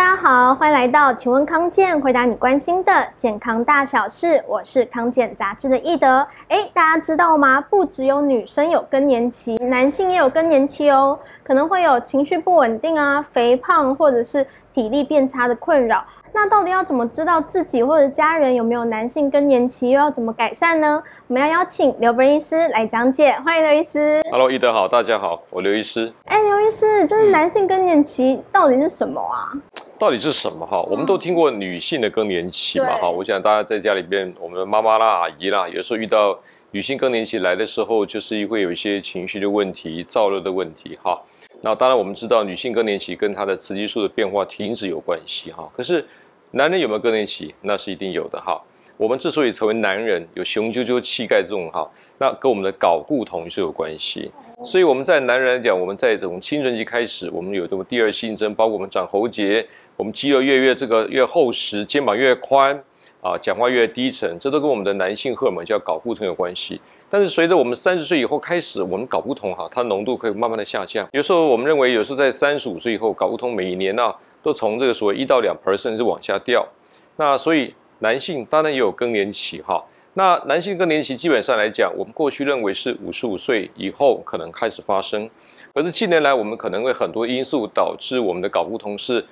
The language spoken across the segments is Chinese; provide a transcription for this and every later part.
大家好，欢迎来到请问康健，回答你关心的健康大小事。我是康健杂志的易德。诶，大家知道吗？不只有女生有更年期，男性也有更年期哦。可能会有情绪不稳定啊、肥胖或者是体力变差的困扰。那到底要怎么知道自己或者家人有没有男性更年期，又要怎么改善呢？我们要邀请刘文医师来讲解。欢迎刘医师。Hello，易德好，大家好，我刘医师。哎，刘医师，就是男性更年期到底是什么啊？嗯到底是什么哈？我们都听过女性的更年期嘛哈？我想大家在家里边，我们的妈妈啦、阿姨啦，有时候遇到女性更年期来的时候，就是会有一些情绪的问题、燥热的问题哈。那当然我们知道，女性更年期跟她的雌激素的变化停止有关系哈。可是男人有没有更年期？那是一定有的哈。我们之所以成为男人，有雄赳赳气概这种哈，那跟我们的睾固酮是有关系。所以我们在男人来讲，我们在这种青春期开始，我们有这种第二性征，包括我们长喉结。我们肌肉越越这个越厚实，肩膀越宽，啊，讲话越低沉，这都跟我们的男性荷尔蒙叫睾固酮有关系。但是随着我们三十岁以后开始，我们睾固酮哈，它浓度可以慢慢的下降。有时候我们认为，有时候在三十五岁以后，睾固酮每一年呢、啊，都从这个所谓一到两 percent 是往下掉。那所以男性当然也有更年期哈。那男性更年期基本上来讲，我们过去认为是五十五岁以后可能开始发生，可是近年来我们可能会很多因素导致我们的睾固酮是。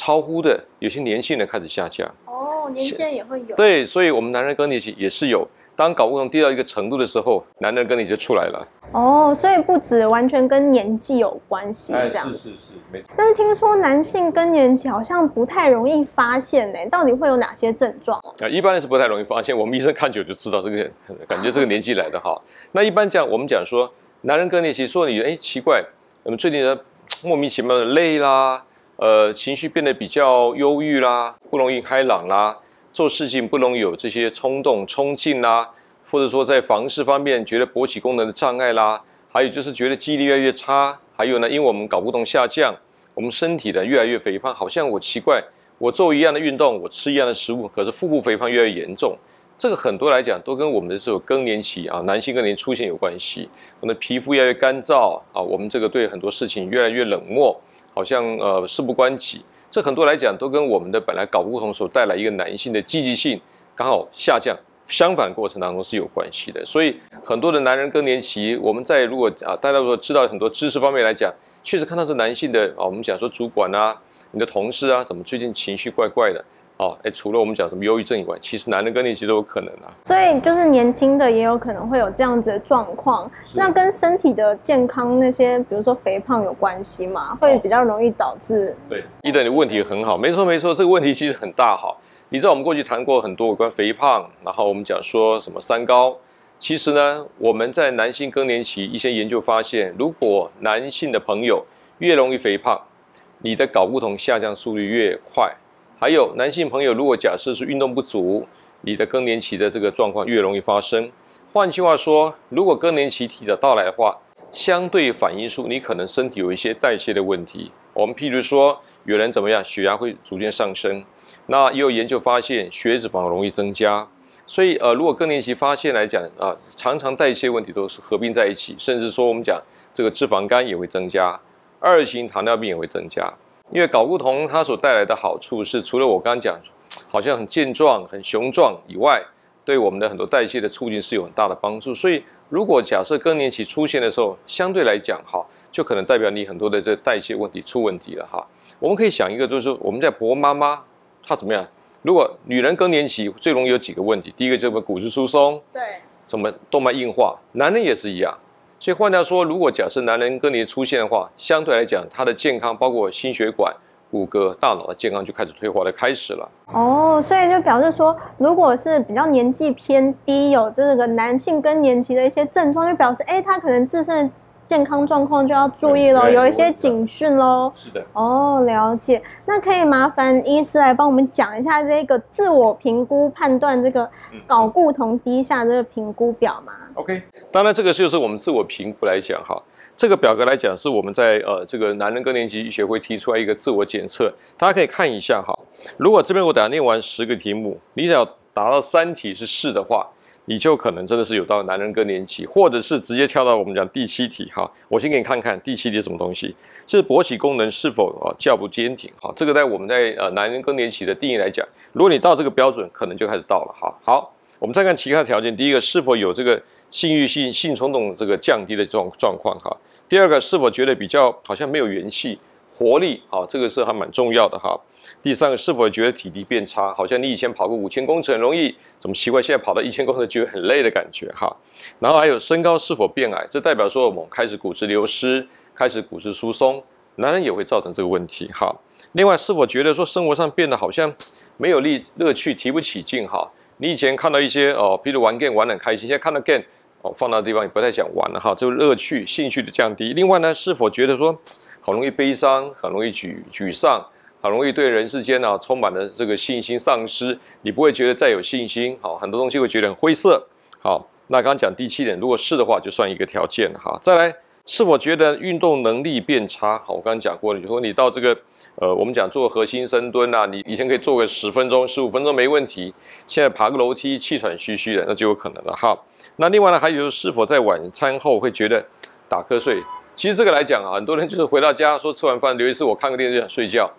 超乎的有些年轻人开始下降哦，年轻人也会有对，所以我们男人更年期也是有。当睾固酮低到一个程度的时候，男人更年期就出来了哦。所以不止完全跟年纪有关系，这样、哎、是是是没错。但是听说男性更年期好像不太容易发现呢，到底会有哪些症状？啊，一般人是不太容易发现。我们医生看久就知道这个，感觉这个年纪来的哈。那一般讲，我们讲说男人更年期，说你哎奇怪，我们最近的 莫名其妙的累啦。呃，情绪变得比较忧郁啦，不容易开朗啦，做事情不容易有这些冲动、冲劲啦，或者说在房事方面觉得勃起功能的障碍啦，还有就是觉得记忆力越来越差，还有呢，因为我们睾固酮下降，我们身体呢越来越肥胖，好像我奇怪，我做一样的运动，我吃一样的食物，可是腹部肥胖越来越严重，这个很多来讲都跟我们的这种更年期啊，男性更年出现有关系，我们的皮肤越来越干燥啊，我们这个对很多事情越来越冷漠。好像呃事不关己，这很多来讲都跟我们的本来搞不同所带来一个男性的积极性刚好下降，相反过程当中是有关系的。所以很多的男人更年期，我们在如果啊大家如果知道很多知识方面来讲，确实看到是男性的啊，我们讲说主管啊，你的同事啊，怎么最近情绪怪怪的？哦，哎，除了我们讲什么忧郁症以外，其实男人更年期都有可能啊。所以就是年轻的也有可能会有这样子的状况。那跟身体的健康那些，比如说肥胖有关系吗？会比较容易导致？对，伊德，你的问题很好，没错没错，这个问题其实很大哈。你知道我们过去谈过很多有关肥胖，然后我们讲说什么三高。其实呢，我们在男性更年期一些研究发现，如果男性的朋友越容易肥胖，你的睾固酮下降速率越快。还有男性朋友，如果假设是运动不足，你的更年期的这个状况越容易发生。换句话说，如果更年期提早到来的话，相对反映出你可能身体有一些代谢的问题。我们譬如说，有人怎么样，血压会逐渐上升。那也有研究发现，血脂肪容易增加。所以呃，如果更年期发现来讲啊，常常代谢问题都是合并在一起，甚至说我们讲这个脂肪肝也会增加，二型糖尿病也会增加。因为睾固酮它所带来的好处是，除了我刚刚讲，好像很健壮、很雄壮以外，对我们的很多代谢的促进是有很大的帮助。所以，如果假设更年期出现的时候，相对来讲哈，就可能代表你很多的这代谢问题出问题了哈。我们可以想一个，就是说我们在婆妈妈她怎么样？如果女人更年期最容易有几个问题，第一个就是骨质疏松，对，什么动脉硬化，男人也是一样。所以换句话说，如果假设男人跟你出现的话，相对来讲，他的健康包括心血管、骨骼、大脑的健康就开始退化的开始了。哦，所以就表示说，如果是比较年纪偏低，有这个男性更年期的一些症状，就表示哎，他可能自身的。健康状况就要注意喽，有一些警讯喽。是的。哦，了解。那可以麻烦医师来帮我们讲一下这个自我评估判断这个睾固酮低下这个评估表吗？OK，当然这个就是我们自我评估来讲哈，这个表格来讲是我们在呃这个男人更年期医学会提出来一个自我检测，大家可以看一下哈。如果这边我等下念完十个题目，你只要达到三题是是的话，你就可能真的是有到男人更年期，或者是直接跳到我们讲第七题哈。我先给你看看第七题什么东西，就是勃起功能是否啊较不坚挺哈。这个在我们在呃男人更年期的定义来讲，如果你到这个标准，可能就开始到了哈。好，我们再看其他的条件，第一个是否有这个性欲性性冲动这个降低的状状况哈。第二个是否觉得比较好像没有元气活力啊，这个是还蛮重要的哈。第三个是否觉得体力变差？好像你以前跑个五千公尺很容易，怎么奇怪现在跑到一千公尺觉得很累的感觉哈？然后还有身高是否变矮？这代表说我们开始骨质流失，开始骨质疏松，男人也会造成这个问题哈。另外是否觉得说生活上变得好像没有力乐趣，提不起劲哈？你以前看到一些哦，比如玩 game 玩得很开心，现在看到 game 哦放到地方也不太想玩了哈，这个乐趣兴趣的降低。另外呢，是否觉得说很容易悲伤，很容易沮沮丧？很容易对人世间啊充满了这个信心丧失，你不会觉得再有信心，好，很多东西会觉得很灰色，好，那刚刚讲第七点，如果是的话，就算一个条件，哈，再来是否觉得运动能力变差？好，我刚刚讲过了，如果你到这个呃，我们讲做核心深蹲啊，你以前可以做个十分钟、十五分钟没问题，现在爬个楼梯气喘吁吁的，那就有可能了，哈，那另外呢，还有就是是否在晚餐后会觉得打瞌睡？其实这个来讲啊，很多人就是回到家说吃完饭，留一次我看个电视就想睡觉。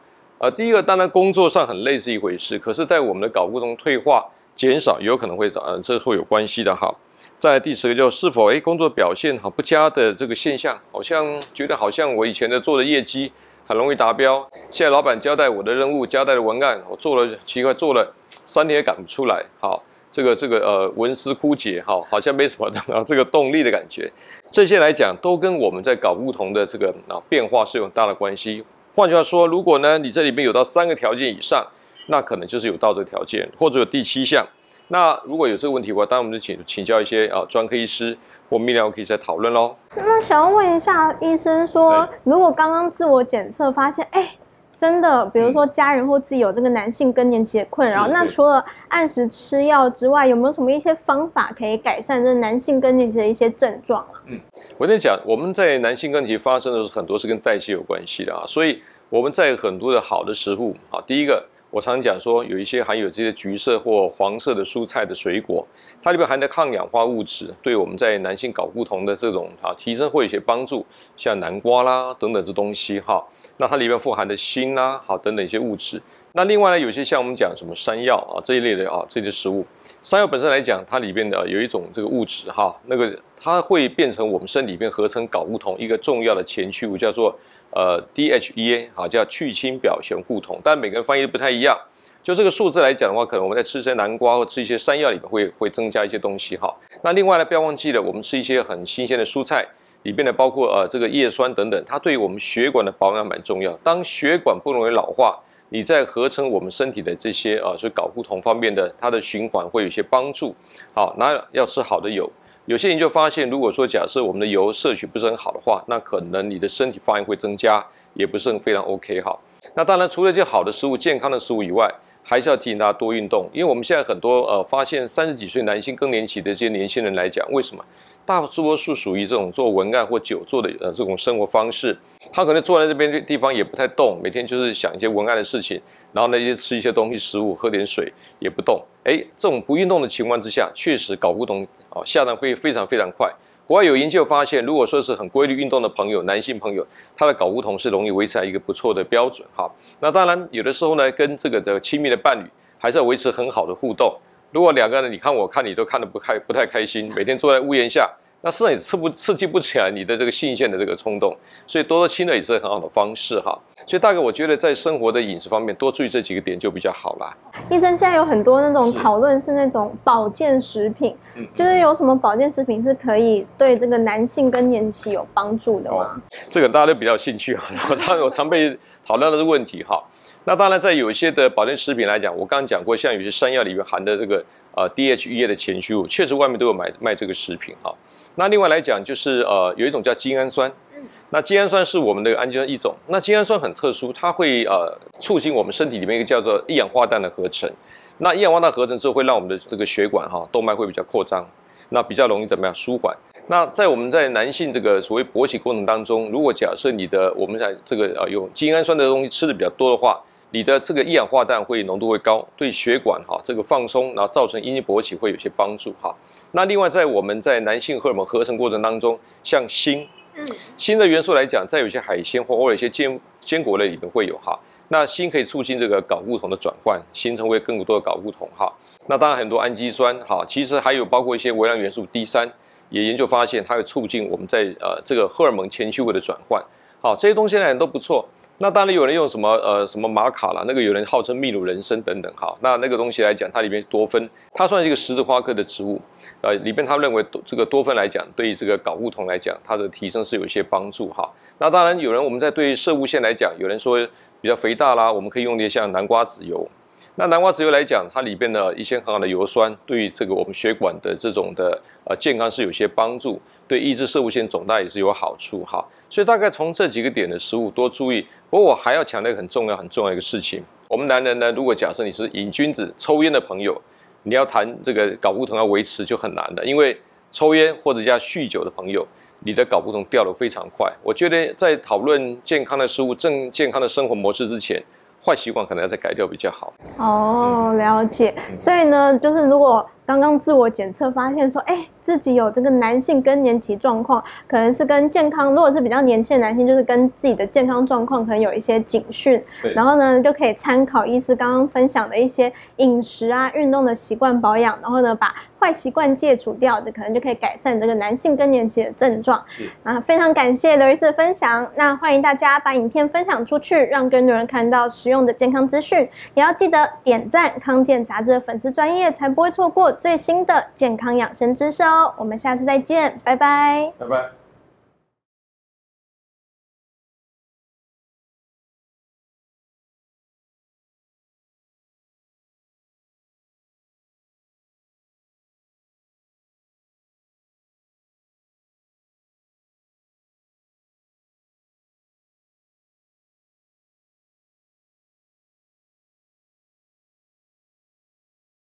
呃，第一个当然工作上很累是一回事，可是在我们的睾固酮退化减少，有可能会找，呃，这会有关系的哈。在第十个就是否诶工作表现好不佳的这个现象，好像觉得好像我以前的做的业绩很容易达标，现在老板交代我的任务、交代的文案，我做了奇怪做了三天也赶不出来，好，这个这个呃文思枯竭，好，好像没什么的 这个动力的感觉，这些来讲都跟我们在搞不同的这个啊变化是有很大的关系。换句话说，如果呢，你这里面有到三个条件以上，那可能就是有到这个条件，或者有第七项。那如果有这个问题的话，当然我们就请请教一些啊专科医师或泌尿科可以再讨论喽。那想要问一下医生说，如果刚刚自我检测发现，哎。真的，比如说家人或自己有这个男性更年期的困扰，那除了按时吃药之外，有没有什么一些方法可以改善这男性更年期的一些症状啊？嗯，我跟你讲，我们在男性更年期发生的时候，很多是跟代谢有关系的啊，所以我们在很多的好的食物啊，第一个我常讲说，有一些含有这些橘色或黄色的蔬菜的水果，它里面含的抗氧化物质，对我们在男性睾固酮的这种啊提升会有一些帮助，像南瓜啦等等这东西哈。那它里面富含的锌啊，好等等一些物质。那另外呢，有些像我们讲什么山药啊这一类的啊这些食物，山药本身来讲，它里边的有一种这个物质哈，那个它会变成我们身体里面合成睾固酮一个重要的前驱物，叫做呃 DHEA 啊，叫去氢表旋固酮。但每个人翻译都不太一样。就这个数字来讲的话，可能我们在吃一些南瓜或吃一些山药里面会会增加一些东西哈。那另外呢，不要忘记了，我们吃一些很新鲜的蔬菜。里面的包括呃这个叶酸等等，它对于我们血管的保养蛮重要。当血管不容易老化，你在合成我们身体的这些啊，所以睾固酮方面的它的循环会有一些帮助。好，那要吃好的油。有些研究发现，如果说假设我们的油摄取不是很好的话，那可能你的身体发炎会增加，也不是很非常 OK 哈。那当然除了这些好的食物、健康的食物以外，还是要提醒大家多运动，因为我们现在很多呃发现三十几岁男性更年期的这些年轻人来讲，为什么？大多数属于这种做文案或久坐的呃这种生活方式，他可能坐在这边地方也不太动，每天就是想一些文案的事情，然后呢就吃一些东西食物，喝点水也不动。哎，这种不运动的情况之下，确实睾固酮啊下降会非常非常快。国外有研究发现，如果说是很规律运动的朋友，男性朋友，他的睾固酮是容易维持在一个不错的标准。哈，那当然有的时候呢，跟这个的亲密的伴侣还是要维持很好的互动。如果两个人你看我看你都看得不开不太开心，每天坐在屋檐下，那实际上也刺不刺激不起来你的这个性腺的这个冲动，所以多多亲热也是很好的方式哈。所以大概我觉得在生活的饮食方面多注意这几个点就比较好啦。医生现在有很多那种讨论是那种保健食品，是就是有什么保健食品是可以对这个男性更年期有帮助的吗？哦，这个大家都比较兴趣啊，我常我常被讨论的这个问题哈。那当然，在有一些的保健食品来讲，我刚刚讲过，像有些山药里面含的这个呃 DHEA 的前驱物，确实外面都有买卖这个食品哈。那另外来讲，就是呃有一种叫精氨酸，那精氨酸是我们的氨基酸一种。那精氨酸很特殊，它会呃促进我们身体里面一个叫做一氧化氮的合成。那一氧化氮合成之后，会让我们的这个血管哈动脉会比较扩张，那比较容易怎么样舒缓。那在我们在男性这个所谓勃起过程当中，如果假设你的我们在这个呃有精氨酸的东西吃的比较多的话，你的这个一氧化氮会浓度会高，对血管哈这个放松，然后造成阴茎勃起会有些帮助哈。那另外在我们在男性荷尔蒙合成过程当中，像锌，嗯，锌的元素来讲，在有些海鲜或偶尔一些坚坚果类里面会有哈。那锌可以促进这个睾固酮的转换，形成为更多的睾固酮哈。那当然很多氨基酸哈，其实还有包括一些微量元素 D 三，也研究发现它会促进我们在呃这个荷尔蒙前驱物的转换。好，这些东西呢都不错。那当然有人用什么呃什么玛卡啦，那个有人号称秘鲁人参等等哈。那那个东西来讲，它里面多酚，它算是一个十字花科的植物，呃里边他认为这个多酚来讲，对于这个睾固酮来讲，它的提升是有一些帮助哈。那当然有人我们在对射物腺来讲，有人说。比较肥大啦，我们可以用一些像南瓜籽油。那南瓜籽油来讲，它里边的一些很好的油酸，对于这个我们血管的这种的呃健康是有些帮助，对抑制射物腺肿大也是有好处哈。所以大概从这几个点的食物多注意。不过我还要强调一个很重要很重要的一个事情，我们男人呢，如果假设你是瘾君子、抽烟的朋友，你要谈这个睾固酮要维持就很难的，因为抽烟或者加酗酒的朋友。你的睾固酮掉得非常快，我觉得在讨论健康的食物、正健康的生活模式之前，坏习惯可能要再改掉比较好。哦，了解。所以呢，就是如果。刚刚自我检测发现说，哎，自己有这个男性更年期状况，可能是跟健康，如果是比较年轻的男性，就是跟自己的健康状况可能有一些警讯。对。然后呢，就可以参考医师刚刚分享的一些饮食啊、运动的习惯保养，然后呢，把坏习惯戒除掉的，可能就可以改善这个男性更年期的症状。是。啊，非常感谢刘医师的分享。那欢迎大家把影片分享出去，让更多人看到实用的健康资讯。也要记得点赞康健杂志的粉丝专业，才不会错过。最新的健康养生知识哦，我们下次再见，拜拜，拜拜。